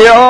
Yo!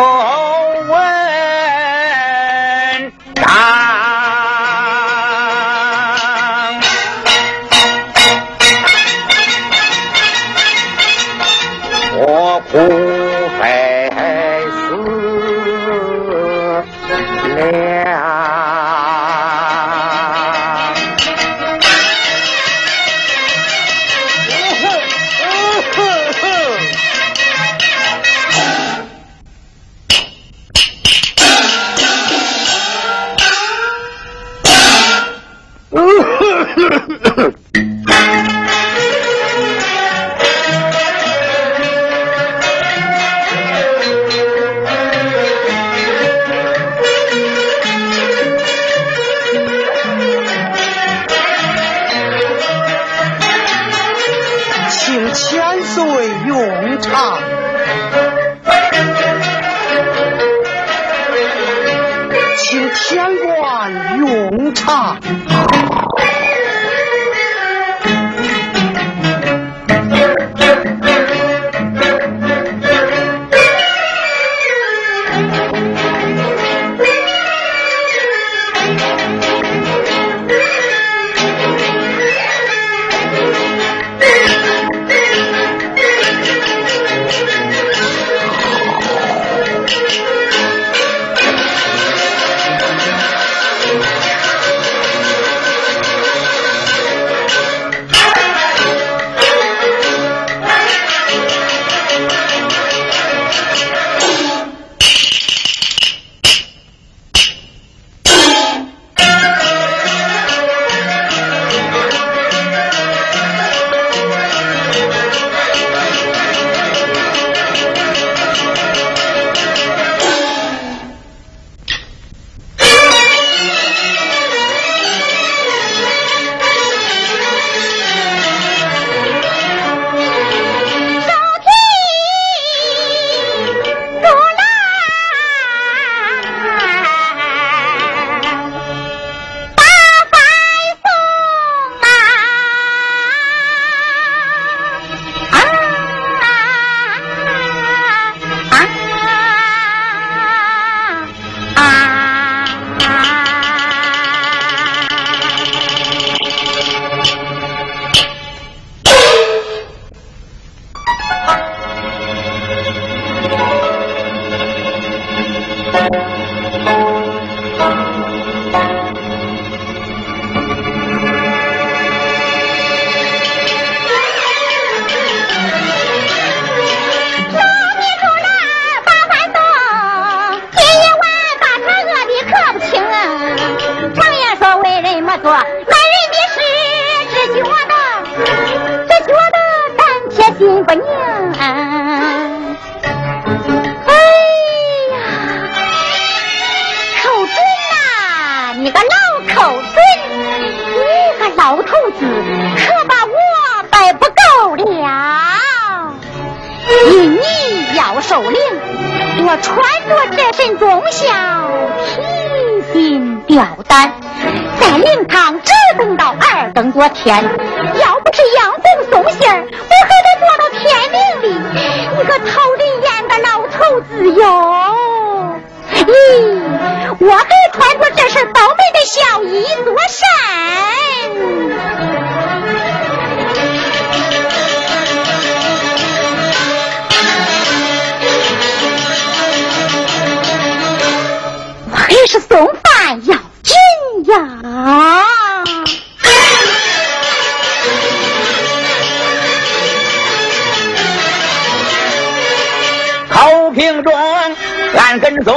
跟踪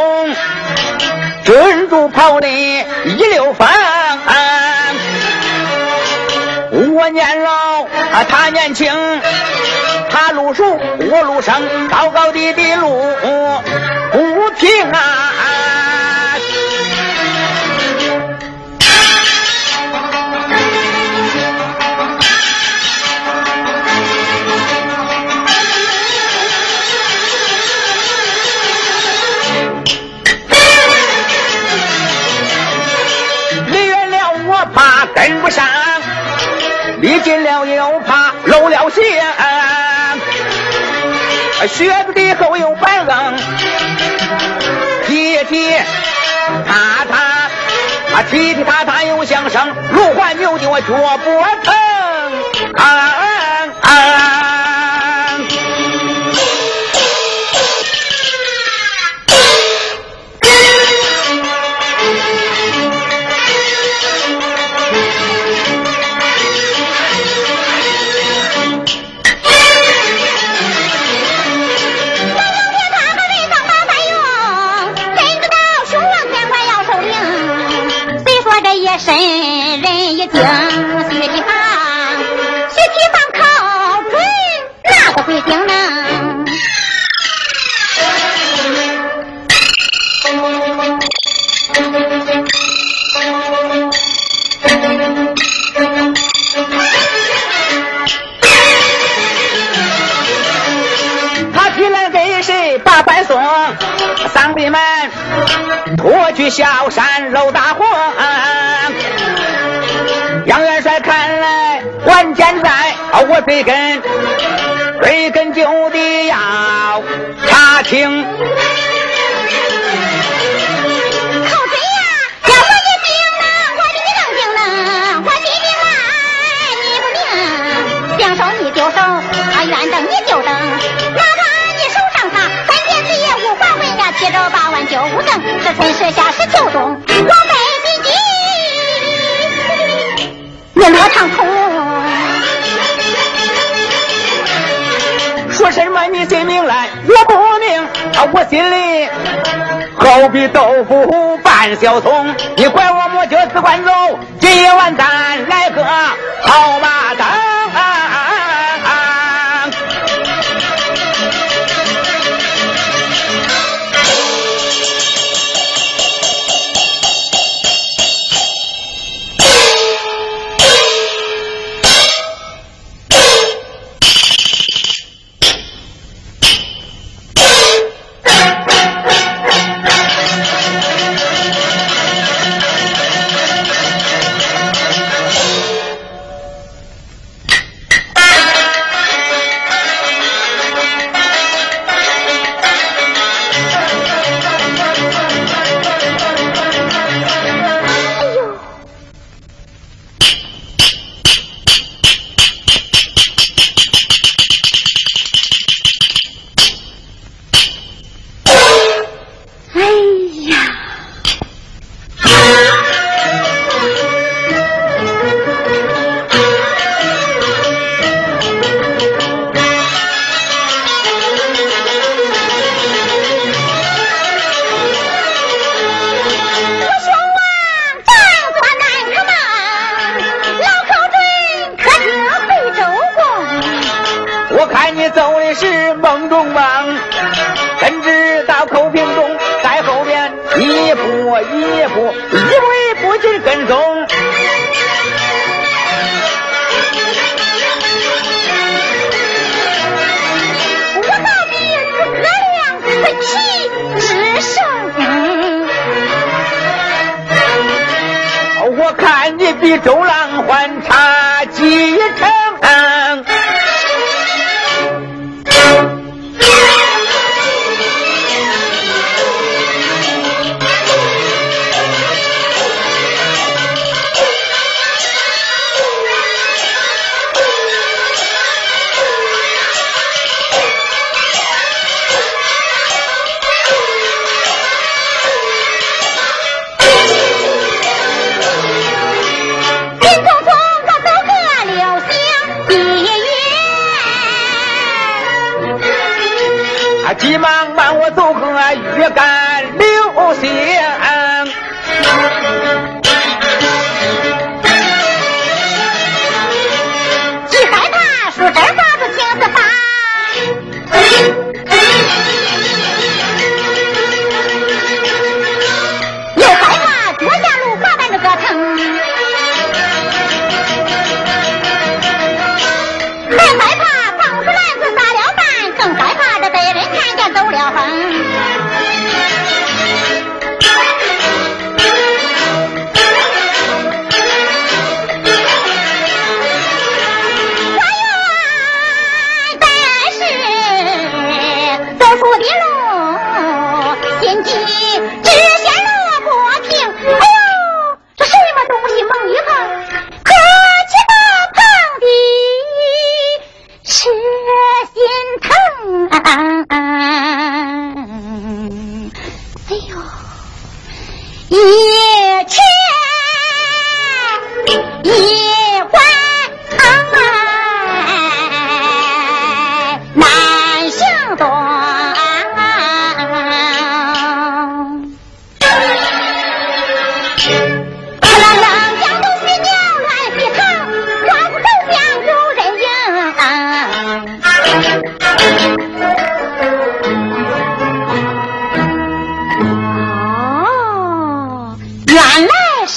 君住跑的一溜风我年老他年轻他路熟我路生高高低低路靴子底后有板正踢踢踏踏啊踢踢踏踏又响声如环扭的我脚脖豆腐拌小葱你怪我抹角只管走今夜晚餐来喝好吧？比周郎还差几筹。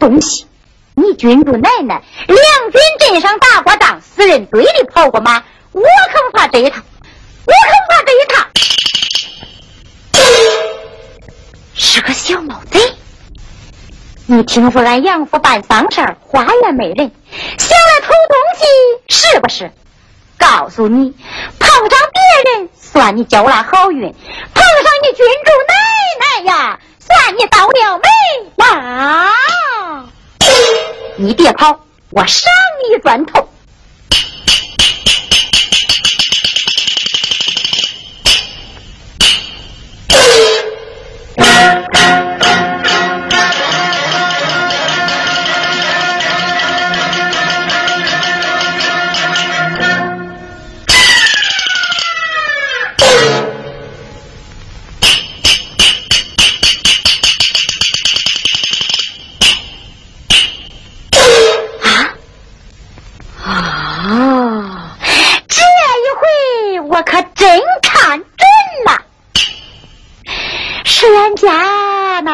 东西，你君主奶奶两军阵上打过仗，死人堆里跑过马，我可不怕这一趟，我可不怕这一趟。是个小毛贼，你听说俺杨府办丧事花园没人，想来偷东西是不是？告诉你，碰上别人算你交了好运，碰上你君主奶奶呀！算你倒了霉吧！你别跑，我上你一砖头。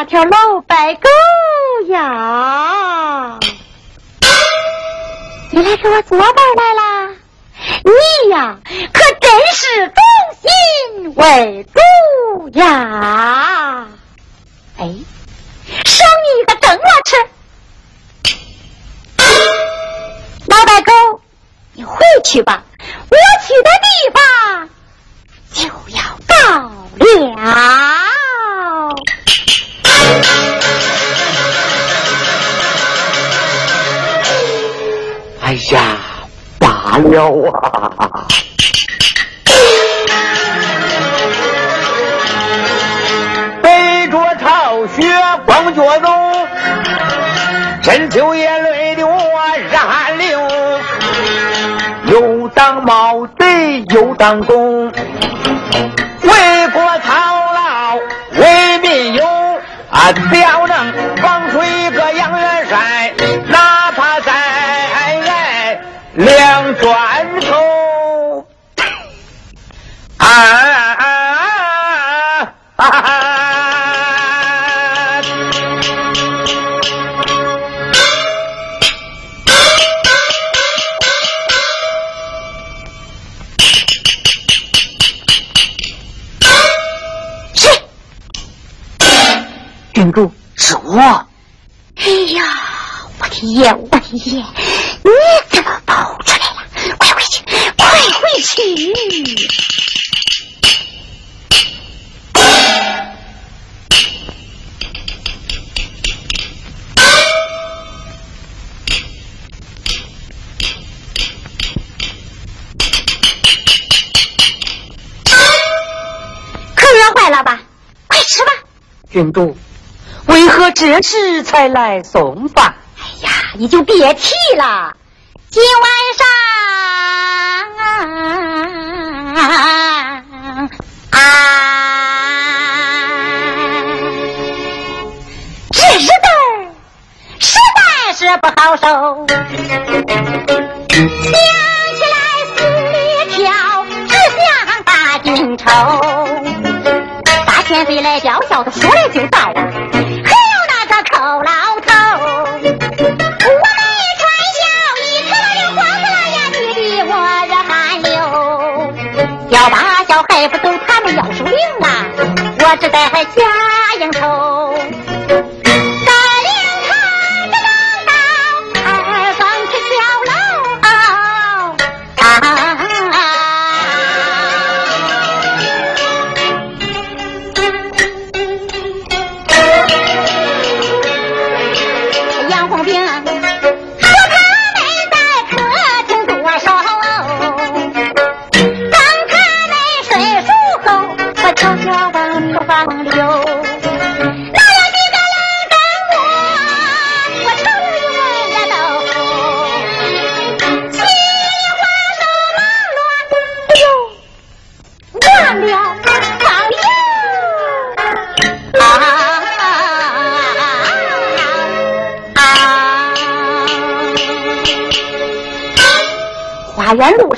条老白狗呀，你来给我做伴来啦！你呀，可真是忠心为主呀！哎，赏你一个正我吃。老白狗，你回去吧，我去的地方罢了啊！背着朝雪光脚走，深秋夜泪流热汗流，又当毛贼又当公，为国操劳为民忧啊！是我，哎呀，我的爷，我的爷，你怎么跑出来了？快回去，快回去。可乐坏了吧？快吃吧。郡主。为何这时才来送饭？哎呀，你就别提了，今晚上啊，这日子实在是不好受，想起来心里跳，只想把金抽。千岁来吊孝的说来就到大小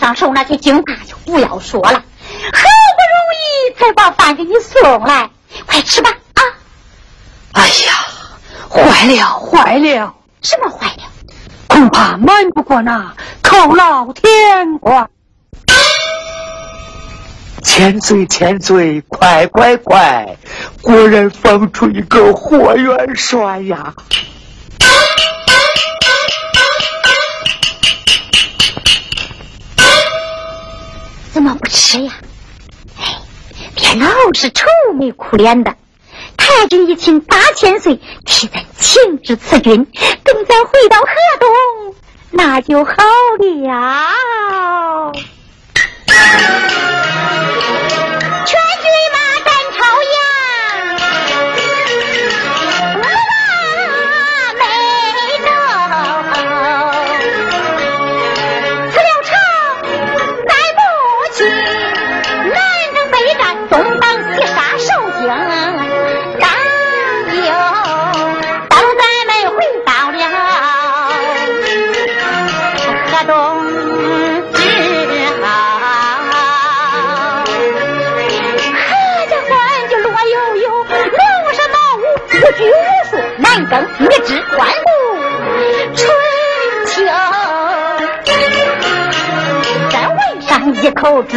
上受那句惊怕就不要说了，好不容易才把饭给你送来，快吃吧啊！哎呀，坏了坏了！什么坏了？恐怕瞒不过那寇老天官。千岁千岁，快快快！果然放出一个霍元帅呀！怎么不吃呀？哎，别老是愁眉苦脸的。太君一请八千岁，替咱请至此君，等咱回到河东，那就好了。上一口汁，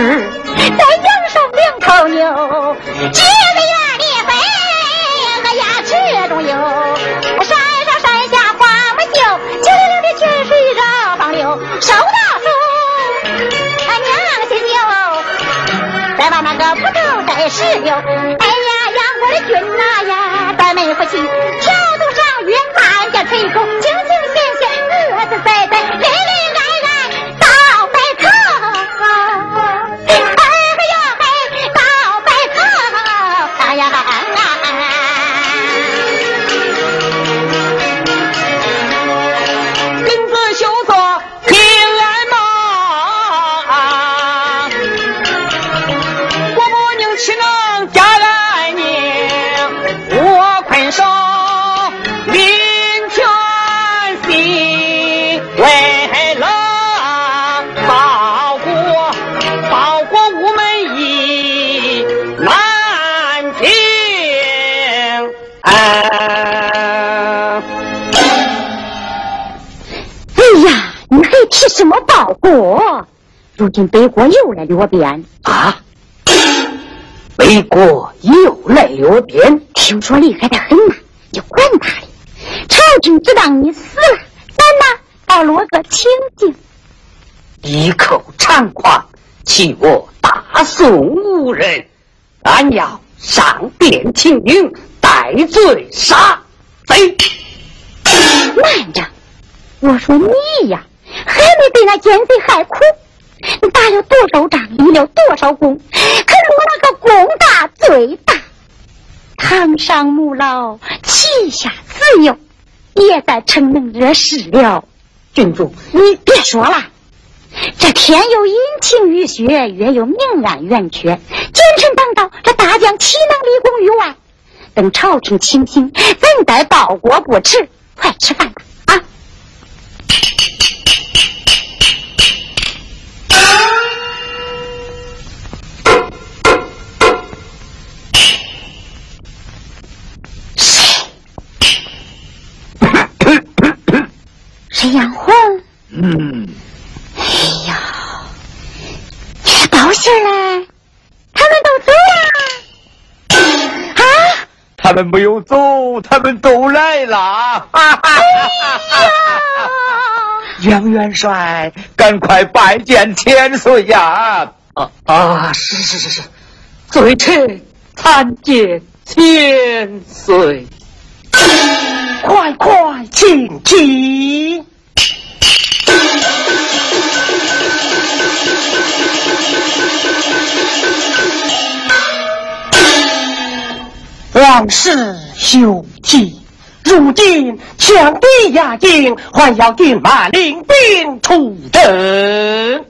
再养上两头牛，几个月里飞，我牙齿中有，山上山下花木秀，九流流的泉水绕房流，收到手，俺娘亲牛，再把那个葡萄再石榴，哎呀，养我的军呐呀，咱们夫妻。什么报国？如今北国又来掠边啊！北国又来掠边，听说厉害的很呐！你管他的，朝廷只当你死了，咱呐倒落个清净。一口猖狂，欺我大宋无人，俺要上殿请缨，戴罪杀贼。慢着，我说你呀。还没被那奸贼害苦，你打了多少仗，立了多少功，可是我那个功大罪大。堂上母老，旗下子幼，也在逞能惹事了。郡主，你别说了。这天有阴晴雨雪，月有明暗圆缺。奸臣当道，这大将岂能立功于外？等朝廷清醒，怎待报国不迟。快吃饭吧！啊！他们没有走，他们都来了！哎呀！杨元帅，赶快拜见千岁呀！啊啊！是是是是，罪臣参见千岁，快快请进。是休戚，如今强敌压境，还要兵马领兵出征。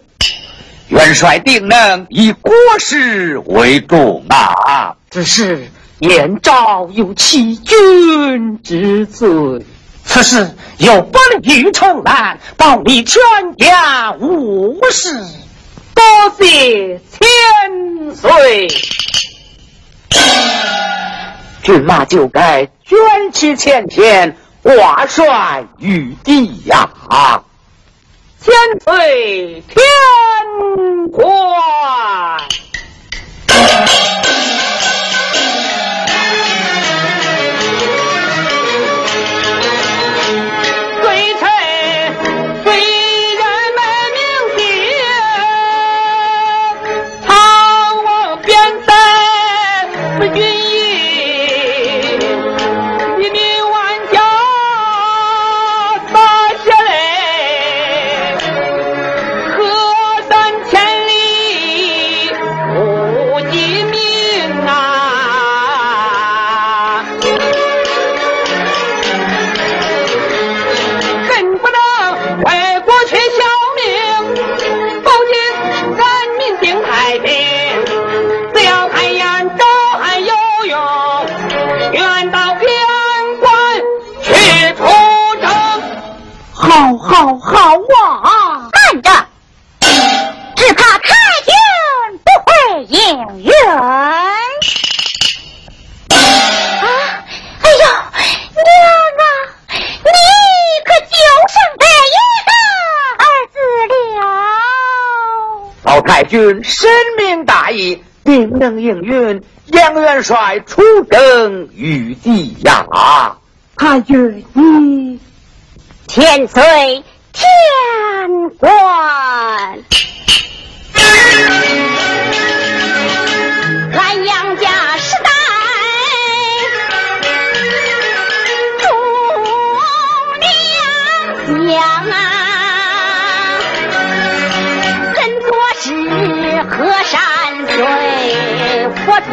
元帅定能以国事为重啊！只是燕昭有欺君之罪，此事有本欲城南，保你全家无事。多谢千岁。骏马就该卷起前天挂帅玉帝呀！千岁天官。老太君深明大义，定能应允杨元帅出征御敌呀！太君，你。千岁，天官，俺杨家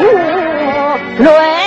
无论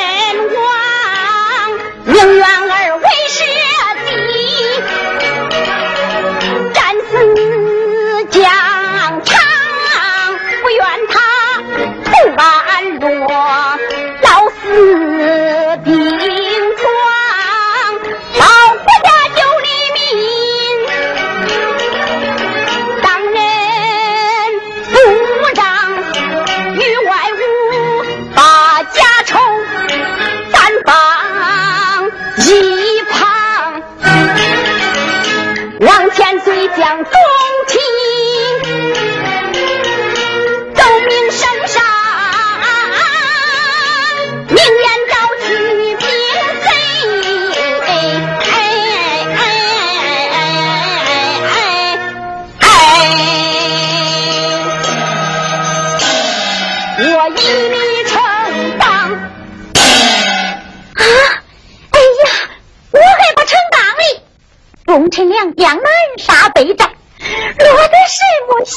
土论。将南杀北战，落得什么下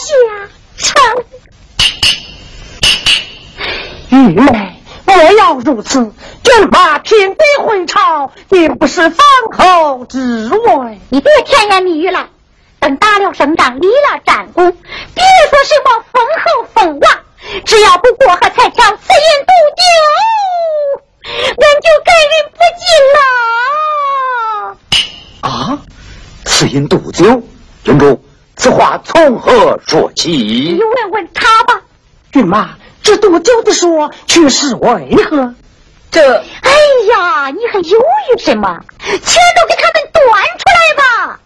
场？玉梅，莫要如此，骏马平地回朝，定不是封侯之位。你别甜言蜜语了。等打了胜仗，立了战功，别说什么封侯封王，只要不过河拆桥，此言毒酒，俺就改人不进了。啊，此饮毒酒，郡主，此话从何说起？你问问他吧。骏马。这多久的说，却是为何？这……哎呀，你还犹豫什么？全都给他们端出来吧！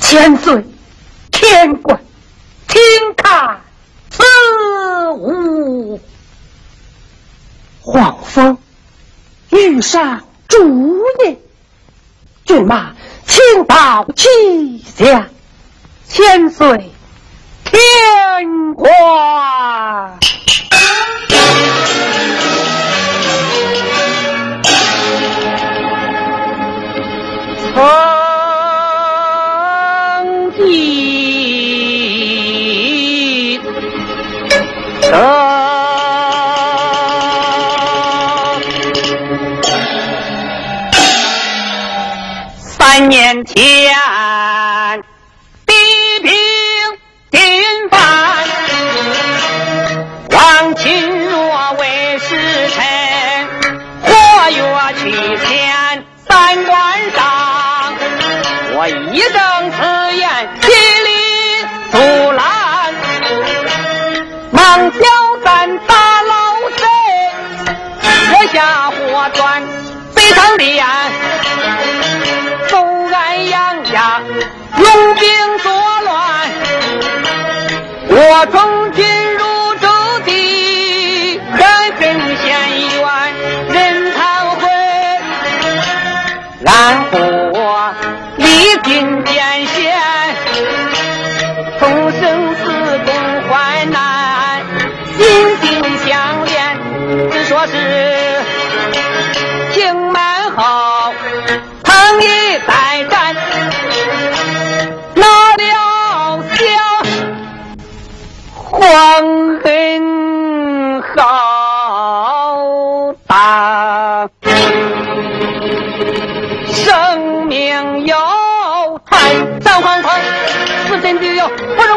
千岁，天官，听看此物。遇上朱颜，骏马，请到旗下。千岁，天官，非常的严，奏俺杨家用兵作乱，我从军入州地，敢跟县院人堂会，俺不。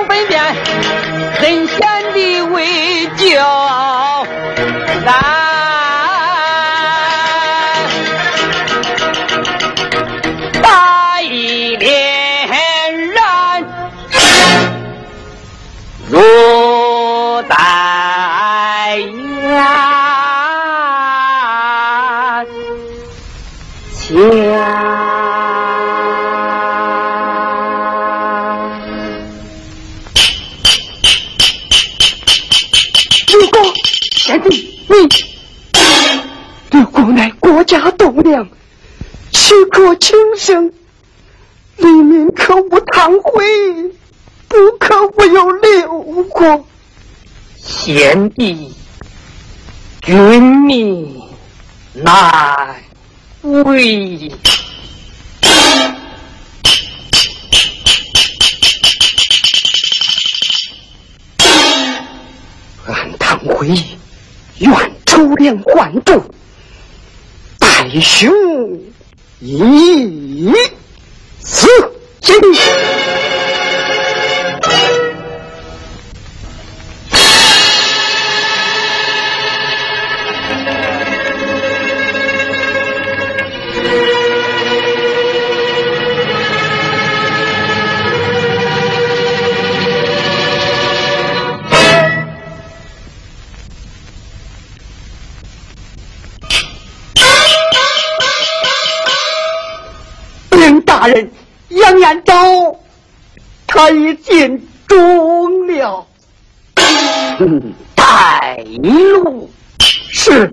分辨，人贤的为教，咱大义连然，如在眼前。贤弟，君命难违。俺唐辉愿出粮还主。弟兄，一他已尽忠了。带路是。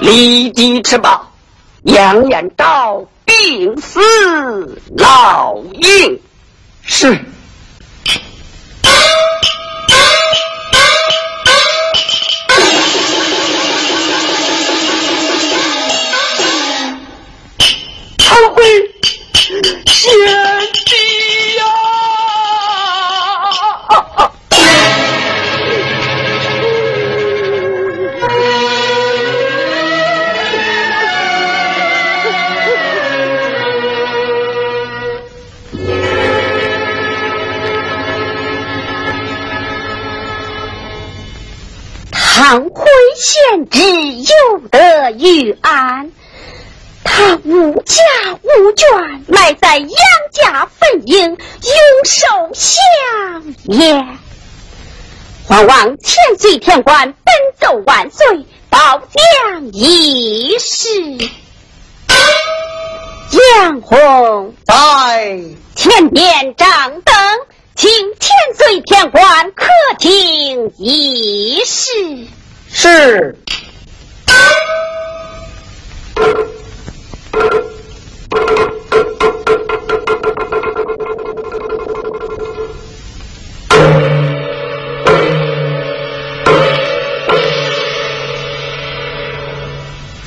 立即吃报，杨延昭病死老营。是。得于安。他无家无眷，埋在杨家坟茔，永受香烟。还望千岁天官奔奏万岁，保将一事。杨红在前面掌灯，请千岁天官客厅一事。是。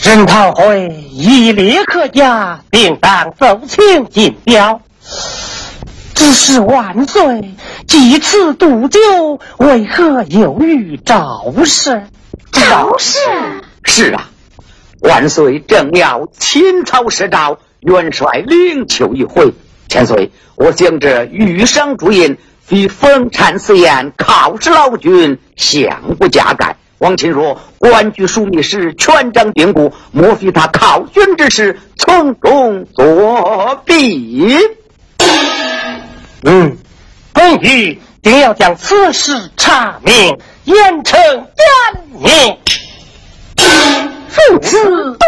任堂会已立刻下，并当奏请进表。只是万岁，几次渡酒，为何又遇赵氏？赵氏是啊，万岁正要亲草施诏，元帅领求一回。千岁，我想着御赏朱印，非封禅寺宴，考试老君，想不加盖。王钦说：“官居枢密使，权掌兵部，莫非他考军之事从中作弊？”嗯，本欲定要将此事查明，严惩奸孽。如此，多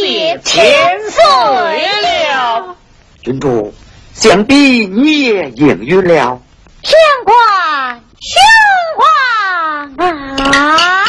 谢千岁了。君主，想必你也应允了。天官，天官啊！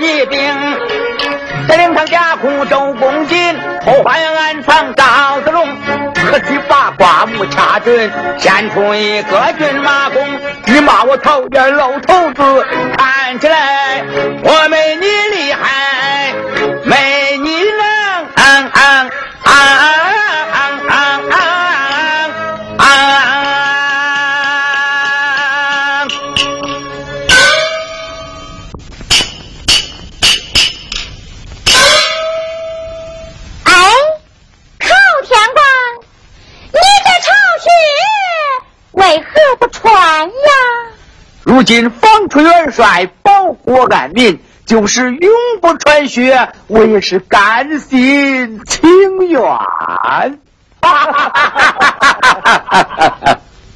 一定。在灵堂家库周公瑾，后花园暗藏赵子龙，可惜把刮目掐准，献出一个军马弓，你骂我头边露头子，看起来我没你出元帅保国安民，就是永不传血，我也是甘心情愿。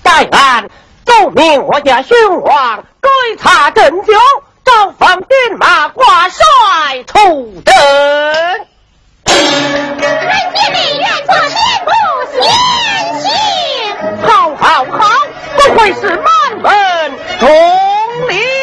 大汉奏明我家雄王，该查真究，招放军马挂帅出征。人妾内愿做兵不先行。好好好，不愧是满门忠。明。